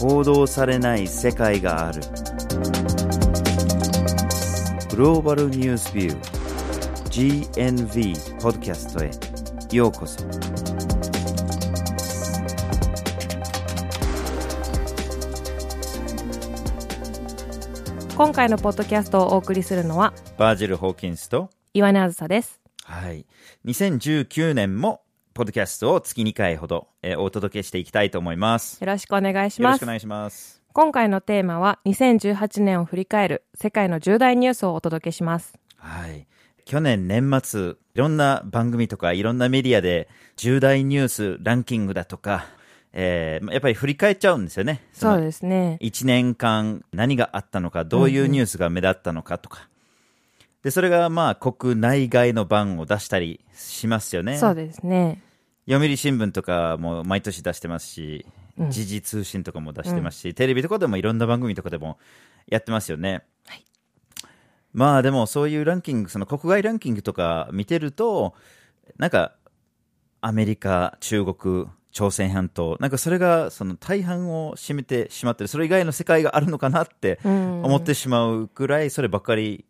報道されない世界がある。グローバルニュースビュー GNV ポッドキャストへ。ようこそ。今回のポッドキャストをお送りするのはバージル・ホーキンスと岩根あずさです。はい。2019年もポッドキャストを月2回ほど、えーお届けしていきたいと思いますよろしくお願いしますよろしくお願いします今回のテーマは2018年を振り返る世界の重大ニュースをお届けしますはい。去年年末、いろんな番組とかいろんなメディアで重大ニュースランキングだとか、えーやっぱり振り返っちゃうんですよね。そうす。ですね1年間何があったのか、どういうニュースが目立ったのかとか。で、それがまあ国内外の番を出したりしますよね。そうですね読売新聞とかも毎年出してますし、うん。時事通信とかも出してますし、テレビとかでもいろんな番組とかでもやってますよね。はい。まあでもそういうランキング、その国外ランキングとか見てると、なんかアメリカ、中国、朝鮮半島、なんかそれがその大半を占めてしまってる、それ以外の世界があるのかなってうん。思ってしまうくらい、そればっかり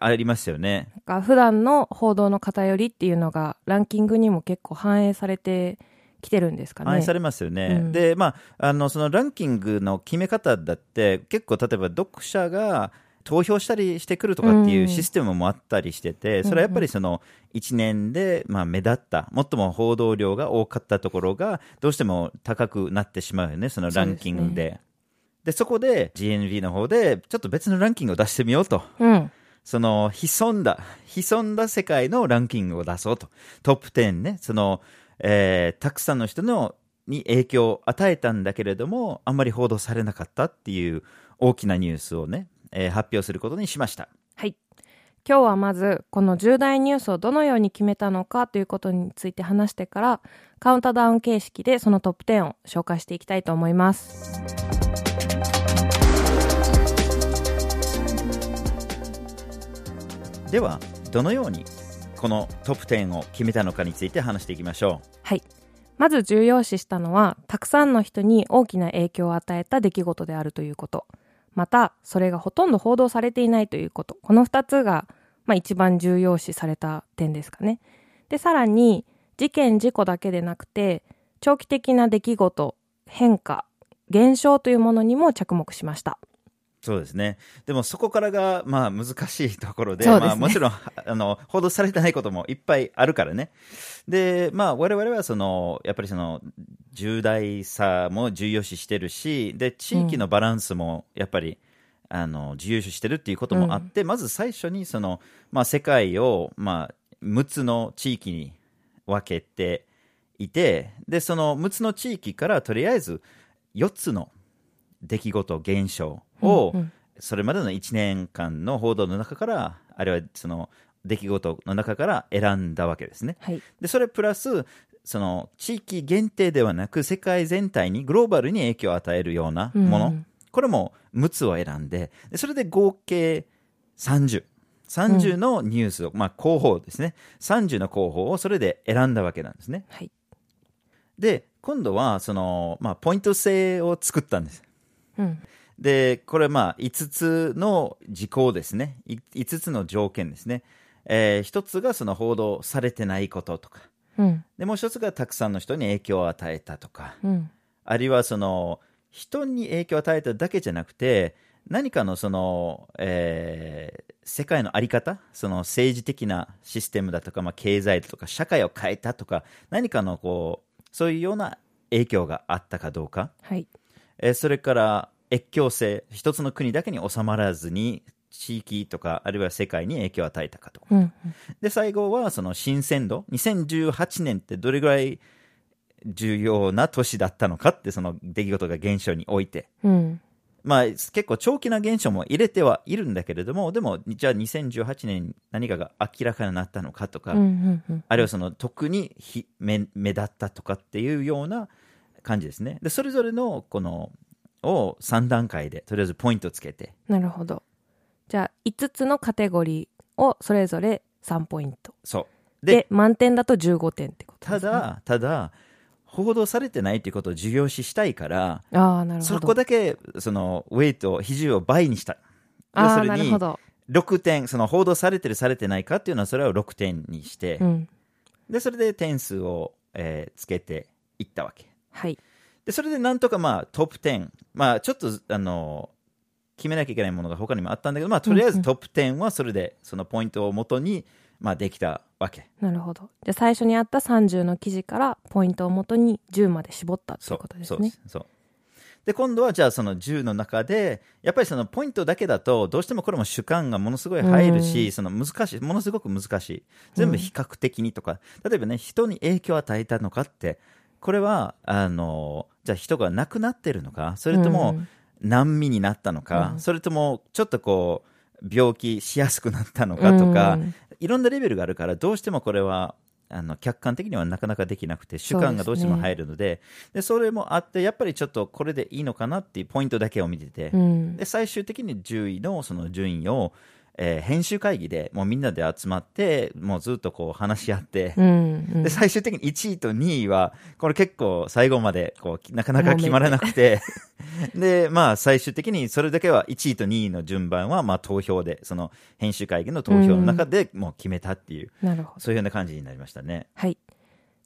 ありますよね。なんか普段の報道の偏りっていうのがランキングにも結構反映されてきてるんですかね反映されますよね。うんで、まあ、あの、そのランキングの決め方だって、結構例えば読者が投票したりしてくるとかっていううんシステムもあったりしてて、それはやっぱりその1年で、まあ、目立った、最も報道量が多かったところが、どうしても高くなってしまうよね、そのランキングで。でそこで GNV の方で、ちょっと別のランキングを出してみようと。うんその潜んだ、潜んだ世界のランキングを出そうと。トップ10ね、その、えーたくさんの人のに影響を与えたんだけれども、あんまり報道されなかったっていう大きなニュースをね、えー発表することにしました。はい今日はまずこの重大ニュースをどのように決めたのかということについて話してからカウントダウン形式でそのトップ10を紹介していきたいと思いますでは、どのようにこのトップ10を決めたのかについて話していきましょう。はい。まず重要視したのはたくさんの人に大きな影響を与えた出来事であるということ。またそれがほとんど報道されていないということ。この2つが、まあ、一番重要視された点ですかね。でさらに事件事故だけでなくて長期的な出来事変化現象というものにも着目しました。そうですね。でもそこからが、まあ難しいところで、ですねまあもちろん、あの、報道されてないこともいっぱいあるからね。で、まあ我々はその、やっぱりその、重大さも重要視してるし、で、地域のバランスもやっぱり、あの、重要視してるっていうこともあって、まず最初にその、まあ世界を、まあ、6つの地域に分けていて、で、その6つの地域からとりあえず4つの出来事、現象を、うんうんそれまでの1年間の報道の中から、あるいはその出来事の中から選んだわけですね。はいで、それプラス、その地域限定ではなく、世界全体にグローバルに影響を与えるようなもの、うんこれも6つを選んで、でそれで合計30。30のニュースを、まあ候補ですね。30の候補をそれで選んだわけなんですね。はいで、今度は、その、まあ、ポイント制を作ったんです。うんで、これまあ、5つの事項ですね。い5つの条件ですね。えー、1つがその報道されてないこととか。うんで、もう1つがたくさんの人に影響を与えたとか。うんあるいはその、人に影響を与えただけじゃなくて、何かのその、えー世界のあり方、その政治的なシステムだとか、まあ、経済だとか、社会を変えたとか、何かのこう、そういうような影響があったかどうか。はいえーそれから越境性、一つの国だけに収まらずに、地域とか、あるいは世界に影響を与えたかとか。うんで、最後はその新鮮度。2018年ってどれぐらい重要な年だったのかって、その出来事が現象において。うんまあ、結構長期な現象も入れてはいるんだけれども、でも、じゃあ2018年に何かが明らかになったのかとか、うんうんうんあるいはその特にひ目目立ったとかっていうような感じですね。で、それぞれのこの、を3段階でとりあえずポイントつけて、なるほどじゃあ5つのカテゴリーをそれぞれ3ポイントそう。でで、満点だと15点ってことです、ね、ただ、ただ、報道されてないということを重要視したいから、ああ、なるほど。そこだけ、その、ウェイト、比重を倍にした。要するになるほ、ど。6点、その報道されてる、されてないかっていうのは、それを6点にして、うん。で、それで点数を、えーつけていったわけ。はい。で、それでなんとかまあトップ10、まあちょっとあの、決めなきゃいけないものが他にもあったんだけど、まあとりあえずトップ10はそれでそのポイントを元に、まあできたわけ。なるほど。じゃあ最初にあった30の記事からポイントをもとに10まで絞ったっていうことですね。そうです。そう。で、今度はじゃあその10の中で、やっぱりそのポイントだけだと、どうしてもこれも主観がものすごい入るし、その難しい、ものすごく難しい。全部比較的にとか、例えばね、人に影響を与えたのかって、これは、あの、じゃあ人が亡くなってるのか、それとも、うん。難民になったのか、うん。それともちょっとこう病気しやすくなったのかとか、うん。いろんなレベルがあるからどうしてもこれはあの客観的にはなかなかできなくて主観がどうしても入るのででそれもあってやっぱりちょっとこれでいいのかなっていうポイントだけを見てて、うん。で最終的に10位のその順位を、えー編集会議でもうみんなで集まってもうずっとこう話し合って、うんうんで最終的に1位と2位はこれ結構最後までこうなかなか決まらなくて でまあ最終的にそれだけは1位と2位の順番はまあ投票でその編集会議の投票の中でもう決めたっていう、なるほど。そういうような感じになりましたねはい。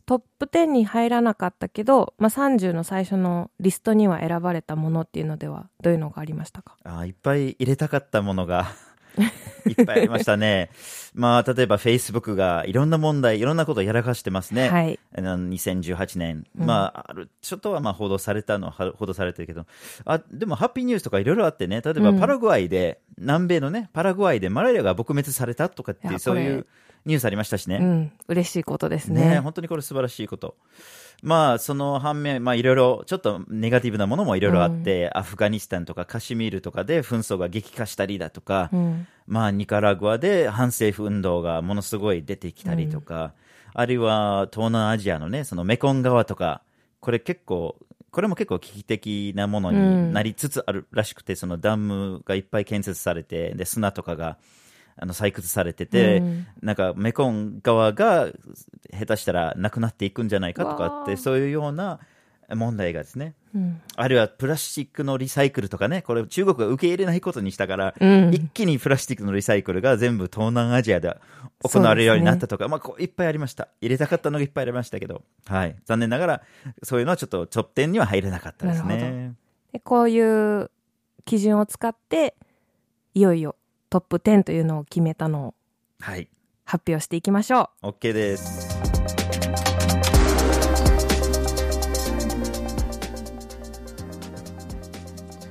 トップ10に入らなかったけど、まあ、30の最初のリストには選ばれたものっていうのではどういうのがありましたか？あーいっぱい入れたかったものがいっぱいありましたね まあ例えば Facebook がいろんな問題いろんなことをやらかしてますね、はい。あの2018年、うんまあ、あるちょっとはまあ報道されたのは報道されてるけど、あでもハッピーニュースとかいろいろあってね、例えばうんパラグアイで、南米のね、パラグアイでマラリアが撲滅されたとかっていう、そういこうニュースありましたしね。うん。嬉しいことですねね。本当にこれ素晴らしいこと。まあ、その反面、まあ、いろいろ、ちょっとネガティブなものもいろいろあって、アフガニスタンとかカシミールとかで紛争が激化したりだとか、うん。まあ、ニカラグアで反政府運動がものすごい出てきたりとか、あるいは東南アジアのね、そのメコン川とか、これ結構、これも結構危機的なものになりつつあるらしくて、そのダムがいっぱい建設されて、で、砂とかが、あの採掘されてて、うんなんかメコン川が下手したらなくなっていくんじゃないかとかって、そういうような問題がですね、うん。あるいはプラスチックのリサイクルとかね、これ中国が受け入れないことにしたから、うん一気にプラスチックのリサイクルが全部東南アジアで行われるようになったとか、まあこういっぱいありました。入れたかったのがいっぱいありましたけど、はい。残念ながら、そういうのはちょっとトップ10には入れなかったですね。でこういう基準を使って、いよいよトップ10というのを決めたのをはい。発表していきましょ OK です。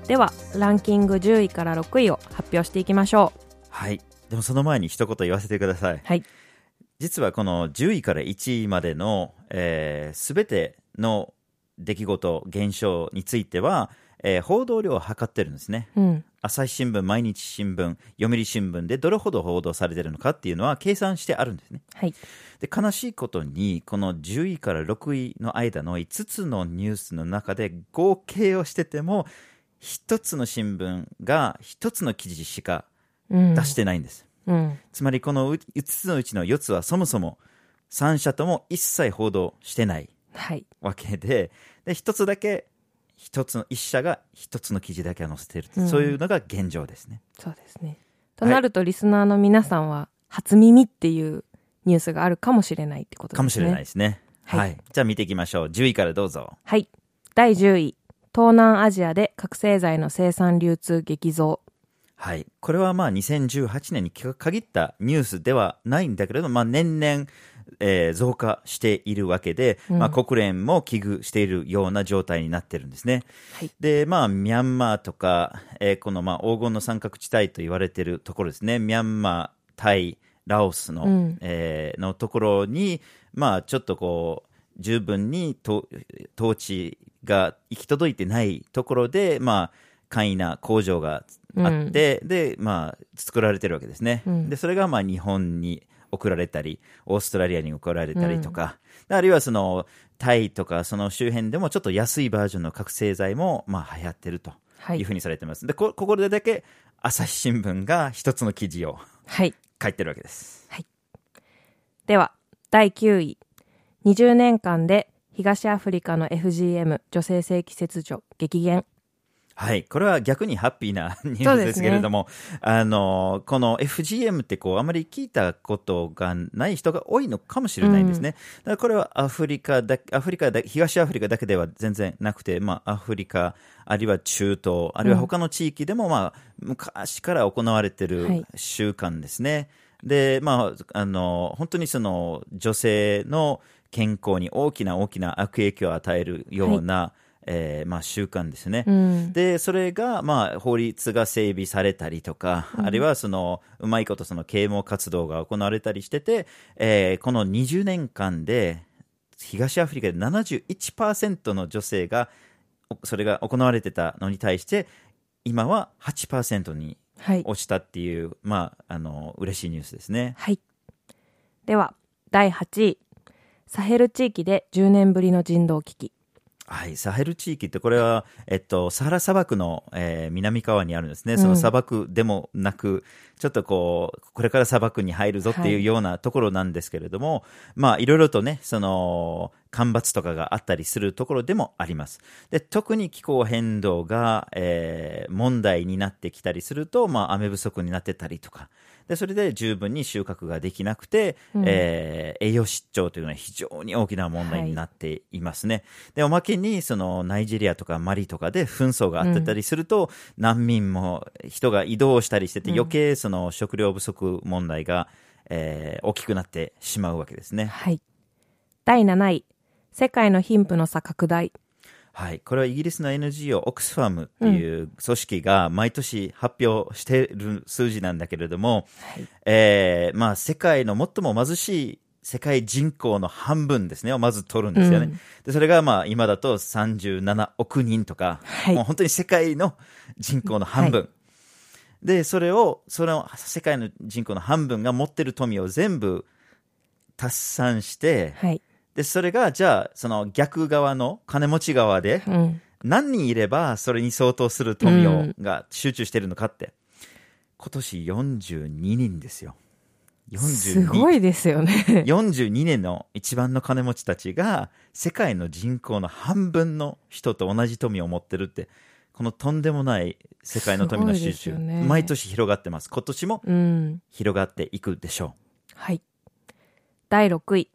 う。では、ランキング10位から6位を発表していきましょう。はい。でもその前に一言言わせてください。はい。実はこの10位から1位までのすべ、えー全ての出来事、現象については、えー報道量を測ってるんですね。うん。朝日新聞、毎日新聞、読売新聞でどれほど報道されてるのかっていうのは計算してあるんですね。はい。で、悲しいことに、この10位から6位の間の5つのニュースの中で合計をしてても、1つの新聞が1つの記事しかうん。出してないんです。うん。つまりこの5つのうちの4つはそもそも3社とも一切報道してないはい。わけで、で、1つだけ、1つの、1社が1つの記事だけを載せてる、うんそういうのが現状ですね。そうですね。となると、リスナーの皆さんは、初耳っていうニュースがあるかもしれないってことですね。かもしれないですね。はいはい。じゃあ見ていきましょう。10位からどうぞ。はい。第10位。東南アジアで覚醒剤の生産流通激増。はい。これはまあ2018年に限ったニュースではないんだけれども、まあ年々、えー増加しているわけで、うんまあ国連も危惧しているような状態になってるんですね。はい。で、まあ、ミャンマーとか、えーこの、まあ、黄金の三角地帯と言われているところですね。ミャンマー、タイ、ラオスの、うんえーのところに、まあ、ちょっとこう、十分にと統治が行き届いてないところで、まあ、簡易な工場があって、で、まあ、作られてるわけですね。うんで、それが、まあ、日本に送られたり、オーストラリアに送られたりとか、あるいはその、タイとかその周辺でもちょっと安いバージョンの覚醒剤も、まあ、流行ってるとはいいうふうにされてます。で、こ、ここでだけ、朝日新聞が一つの記事をはい。書いてるわけです。では、第9位。20年間で東アフリカの FGM 女性性器切除激減はい。これは逆にハッピーな ニュースですけれども、あの、この FGM ってこう、あまり聞いたことがない人が多いのかもしれないんですね。だからこれはアフリカだ、アフリカだ、東アフリカだけでは全然なくて、まあ、アフリカ、あるいは中東、あるいは他の地域でも、まあ、昔から行われてる習慣ですね。はいで、まあ、あの、本当にその女性の健康に大きな大きな悪影響を与えるような、はいえーまあ、習慣ですね、うん、でそれが、まあ、法律が整備されたりとか、うん、あるいはそのうまいことその啓蒙活動が行われたりしてて、えー、この20年間で東アフリカで71%の女性がそれが行われてたのに対して今は8%に落ちたっていう、はい、まあ、あの嬉しいニュースですね。はい、では第8位。サヘル地域で10年ぶりの人道危機はい、サヘル地域ってこれは、えっと、サハラ砂漠の、えー、南側にあるんですね。その砂漠でもなく、ちょっとこう、これから砂漠に入るぞっていうようなところなんですけれども、はい、まあ、いろいろとね、その、干ばつとかがあったりするところでもあります。で、特に気候変動が、えー、問題になってきたりすると、まあ、雨不足になってたりとか、でそれで十分に収穫ができなくて、うん、えー、栄養失調というのは非常に大きな問題になっていますね。はい、でおまけにそのナイジェリアとかマリとかで紛争があってたりすると、うん、難民も人が移動したりしてて余計その食料不足問題が、えー、大きくなってしまうわけですね。はい、第7位。世界の貧富の差拡大はい、これはイギリスの NGO オックスファームっていう組織が毎年発表している数字なんだけれども、はい、えー、まあ、世界の最も貧しい世界人口の半分ですねをまず取るんですよね。うん、でそれがまあ今だと37億人とか、はい、もう本当に世界の人口の半分。はい、で、それを、その世界の人口の半分が持ってる富を全部達算して、はい、で、それが、じゃあ、その逆側の金持ち側で、何人いればそれに相当する富を、が集中してるのかって。今年42人ですよ。すごいですよね。42年の一番の金持ちたちが、世界の人口の半分の人と同じ富を持ってるって、このとんでもない世界の富の集中、ね、毎年広がってます。今年も広がっていくでしょう。うん、はい。第6位。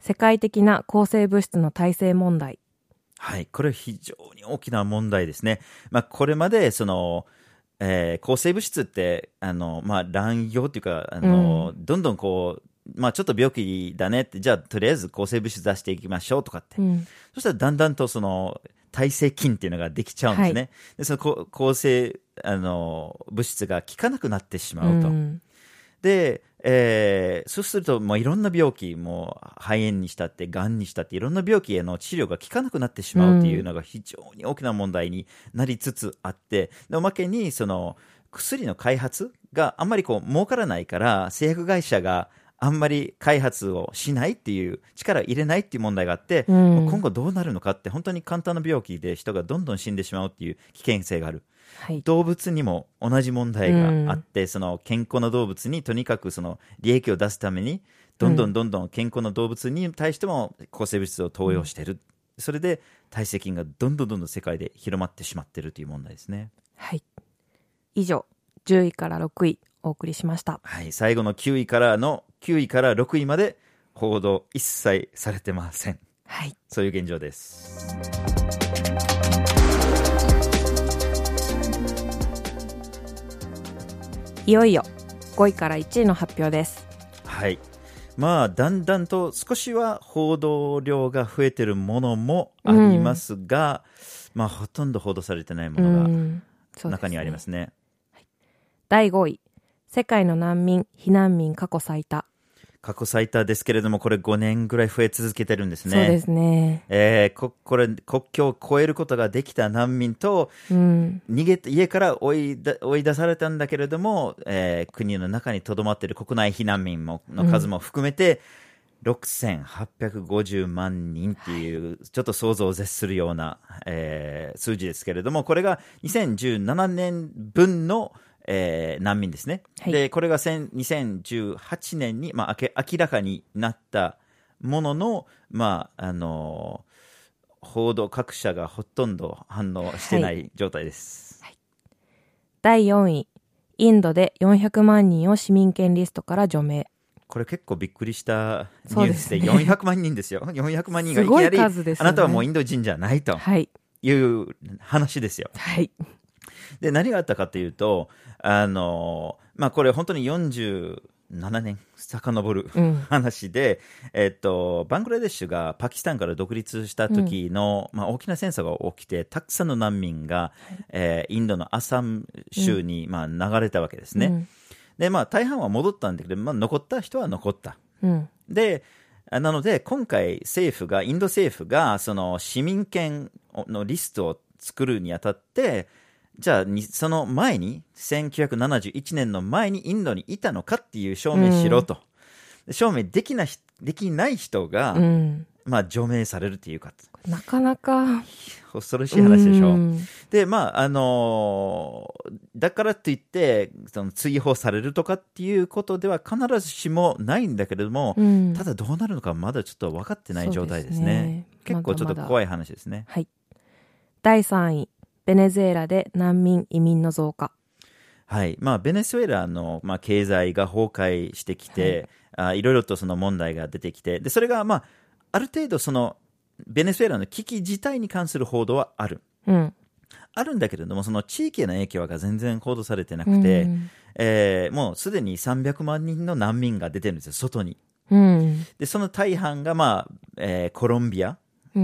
世界的な抗生物質の耐性問題。はい、これ非常に大きな問題ですね。まあ、これまでその、えー、抗生物質ってあの、まあ、乱用というかあの、うん、どんどんこうまあ、ちょっと病気だねって、じゃあとりあえず抗生物質出していきましょうとかって、うん、そしたらだんだんとその耐性菌っていうのができちゃうんですね。はい、でその抗生あの物質が効かなくなってしまうと。うん、で、えー、そうすると、まあ、いろんな病気、も肺炎にしたって、がんにしたって、いろんな病気への治療が効かなくなってしまうっていうのが非常に大きな問題になりつつあって、でおまけに、その、薬の開発があんまりこう儲からないから、製薬会社があんまり開発をしないっていう力を入れないっていう問題があって、うん、今後どうなるのかって本当に簡単な病気で人がどんどん死んでしまうっていう危険性がある。はい、動物にも同じ問題があって、うん、その健康な動物にとにかくその利益を出すためにどんどんどんどん健康な動物に対しても抗生物質を投与してる、うん、それで体積菌がどんどんどんどん世界で広まってしまってるという問題ですね。はい以上10位から6位お送りしました。はい、最後の9位からの9位から6位まで報道一切されてません。はい。そういう現状です。いよいよ5位から1位の発表です。はい。まあ、だんだんと少しは報道量が増えてるものもありますが、うん、まあ、ほとんど報道されてないものが中にありますね。うんすねはい、第5位、世界の難民、避難民過去最多。過去最多ですけれども、これ5年ぐらい増え続けてるんですね。そうですね。えー、ここれ、国境を越えることができた難民と、うん、逃げて、家から追いだ追い出されたんだけれども、えー、国の中にとどまっている国内避難民もの数も含めて、うん、6850万人っていう、ちょっと想像を絶するような、えー、数字ですけれども、これが2017年分の、えー、難民ですね。はい、で、これが2018年に、まあ、明らかになったものの、まあ、あの報道各社がほとんど反応してない状態です。第4位、インドで400万人を市民権リストから除名。これ結構びっくりしたニュースでですね400万人ですよ。400万人がいきなり、ねあなたはもうインド人じゃないとはい。いう話ですよ。はい。で、何があったかというと、あの、まあ、これ本当に47年遡るうん。話で、えっと、バングラデシュがパキスタンから独立した時の、まあ、大きな戦争が起きて、たくさんの難民が、えーインドのアサム州に、まあ、流れたわけですね。うんで、まあ、大半は戻ったんだけど、まあ、残った人は残った。うん。で、あなので、今回政府が、インド政府が、その市民権のリストを作るにあたって、じゃあに、その前に、1971年の前にインドにいたのかっていう証明しろと。証明できなひできない人が、うん。まあ、除名されるっていうか、なかなか。恐ろしい話でしょ。うんで、まあ、あのーだからといって、その追放されるとかっていうことでは必ずしもないんだけれども、うんただどうなるのかまだちょっと分かってない状態ですね。ですね結構ちょっと怖い話ですね。はい。第3位、ベネズエラで難民移民の増加。はい。まあ、ベネズエラの、まあ、経済が崩壊してきて、あいろいろとその問題が出てきて、で、それが、まあ、ある程度その、ベネズエラの危機自体に関する報道はある。うん。あるんだけれども、その地域への影響が全然報道されてなくて、うんえーもうすでに300万人の難民が出てるんですよ、外に。うん。で、その大半が、まあ、えーコロンビア、うん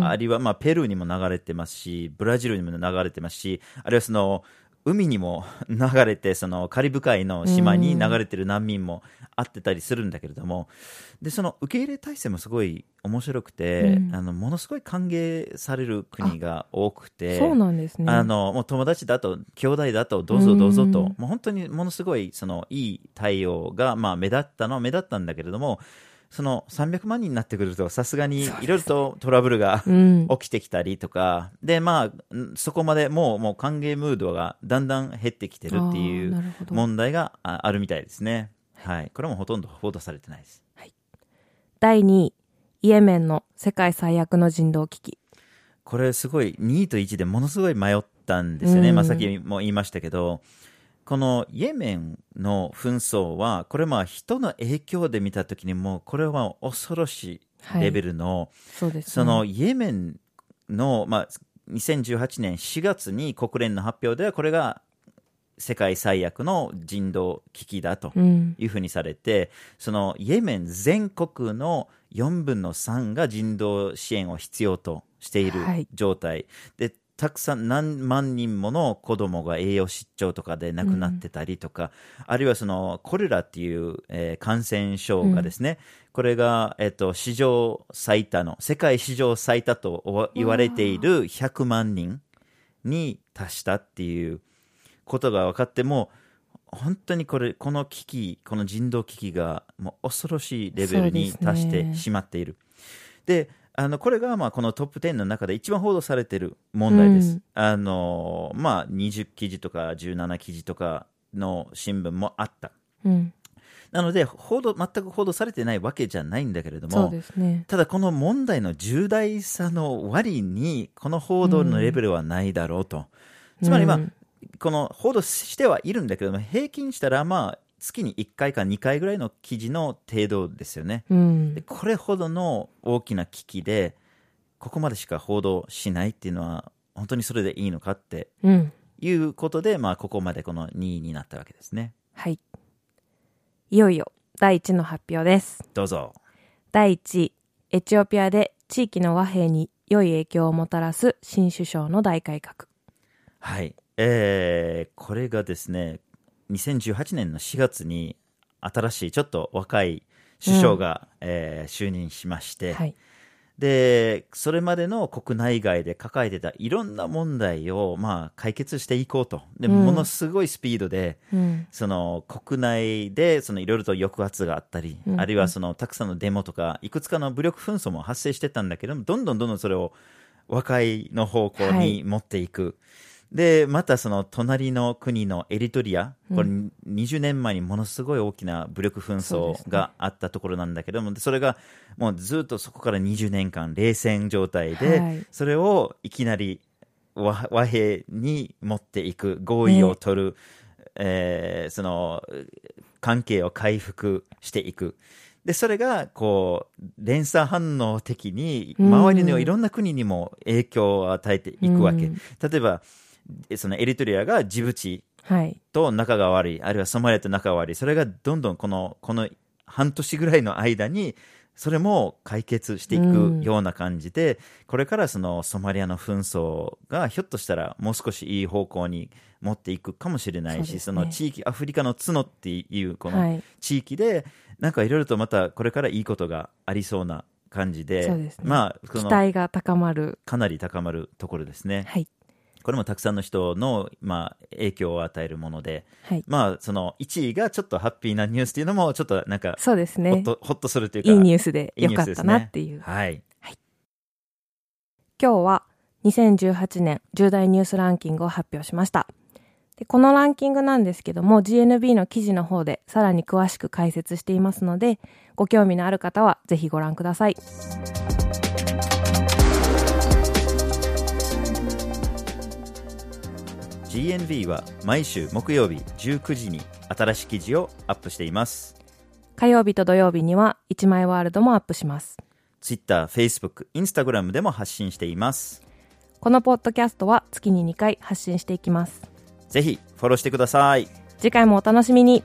あるいは、まあ、ペルーにも流れてますし、ブラジルにも流れてますし、あるいはその、海にも 流れて、そのカリブ海の島に流れてる難民もあってたりするんだけれども、で、その受け入れ体制もすごい面白くて、うん。あの、ものすごい歓迎される国が多くて、そうなんですね。あの、もう友達だと、兄弟だと、どうぞどうぞと、うん。もう本当にものすごい、その、いい対応が、まあ、目立ったのは目立ったんだけれども、その300万人になってくると、さすがにいろいろとトラブルがうん。起きてきたりとか、で、まあ、んそこまでもう、もう歓迎ムードがだんだん減ってきてるっていう問題がああるみたいですね。はい。これもほとんど報道されてないです。第2位、イエメンの世界最悪の人道危機。これすごい2位と1でものすごい迷ったんですよね、うんまあ、さっきも言いましたけどこのイエメンの紛争はこれまあ人の影響で見たときにもうこれは恐ろしいレベルの、そうですね。そのイエメンの、まあ、2018年4月に国連の発表ではこれが世界最悪の人道危機だとうん。いうふうにされて、そのイエメン全国の4分の3が人道支援を必要としているはい状態、でたくさん何万人もの子供が栄養失調とかで亡くなってたりとか、あるいはそのコレラっていう、えー感染症がですね、これが、えっと史上最多の世界史上最多とお言われている100万人に達したっていうことが分かっても本当にこれこの危機この人道危機がもう恐ろしいレベルに達してしまっている。であのこれがまあこのトップ10の中で一番報道されている問題です。うんあのまあ、20記事とか17記事とかの新聞もあった。うん。なので報道全く報道されてないわけじゃないんだけれどもね。ただこの問題の重大さの割にこの報道のレベルはないだろうと。つまりまあ、うんこの報道してはいるんだけども平均したらまあ月に1回か2回ぐらいの記事の程度ですよね。うんで。これほどの大きな危機でここまでしか報道しないっていうのは本当にそれでいいのかってうん。いうことで、まあ、ここまでこの2位になったわけですね。はい。いよいよ第1の発表です。どうぞ。第1位、エチオピアで地域の和平に良い影響をもたらす新首相の大改革。はい。えー、これがですね、2018年の4月に新しいちょっと若い首相が、えー就任しまして、はい。で、それまでの国内外で抱えてたいろんな問題を、まあ、解決していこうと。で、うんものすごいスピードで、うん。その国内でそのいろいろと抑圧があったり、うんあるいはそのたくさんのデモとか、いくつかの武力紛争も発生してたんだけども、どんどんどんどんそれを和解の方向はいに持っていく。で、またその隣の国のエリトリア、これ20年前にものすごい大きな武力紛争があったところなんだけども、それがもうずっとそこから20年間冷戦状態で、はい。それをいきなり和和平に持っていく、合意を取る、えーその関係を回復していく。で、それが、こう、連鎖反応的に、うん。周りのいろんな国にも影響を与えていくわけ。うん。例えば、そのエリトリアがジブチはい。と仲が悪い、あるいはソマリアと仲が悪い、それがどんどんこの、この半年ぐらいの間に、それも解決していうんくような感じで、これからそのソマリアの紛争がひょっとしたらもう少しいい方向に持っていくかもしれないし、そ,、ねの地域、アフリカの角っていうこのはい。地域で、なんかいろいろとまたこれからいいことがありそうな感じで、ですねまあ、期待が高まる。かなり高まるところですね。はい。これもたくさんの人の、まあ、影響を与えるもので、はい。まあ、その1位がちょっとハッピーなニュースっていうのも、ちょっとなんか、そうですね。ほっと、ほっとするというか、いいニュースでいいよかったニュースですねなっていう。はい。今日は2018年10大ニュースランキングを発表しました。でこのランキングなんですけども GNB の記事の方でさらに詳しく解説していますのでご興味のある方はぜひご覧ください。GNV は毎週木曜日19時に新しい記事をアップしています。火曜日と土曜日には1枚ワールドもアップします。Twitter、Facebook、Instagram でも発信しています。このポッドキャストは月に2回発信していきます。ぜひフォローしてください。次回もお楽しみに。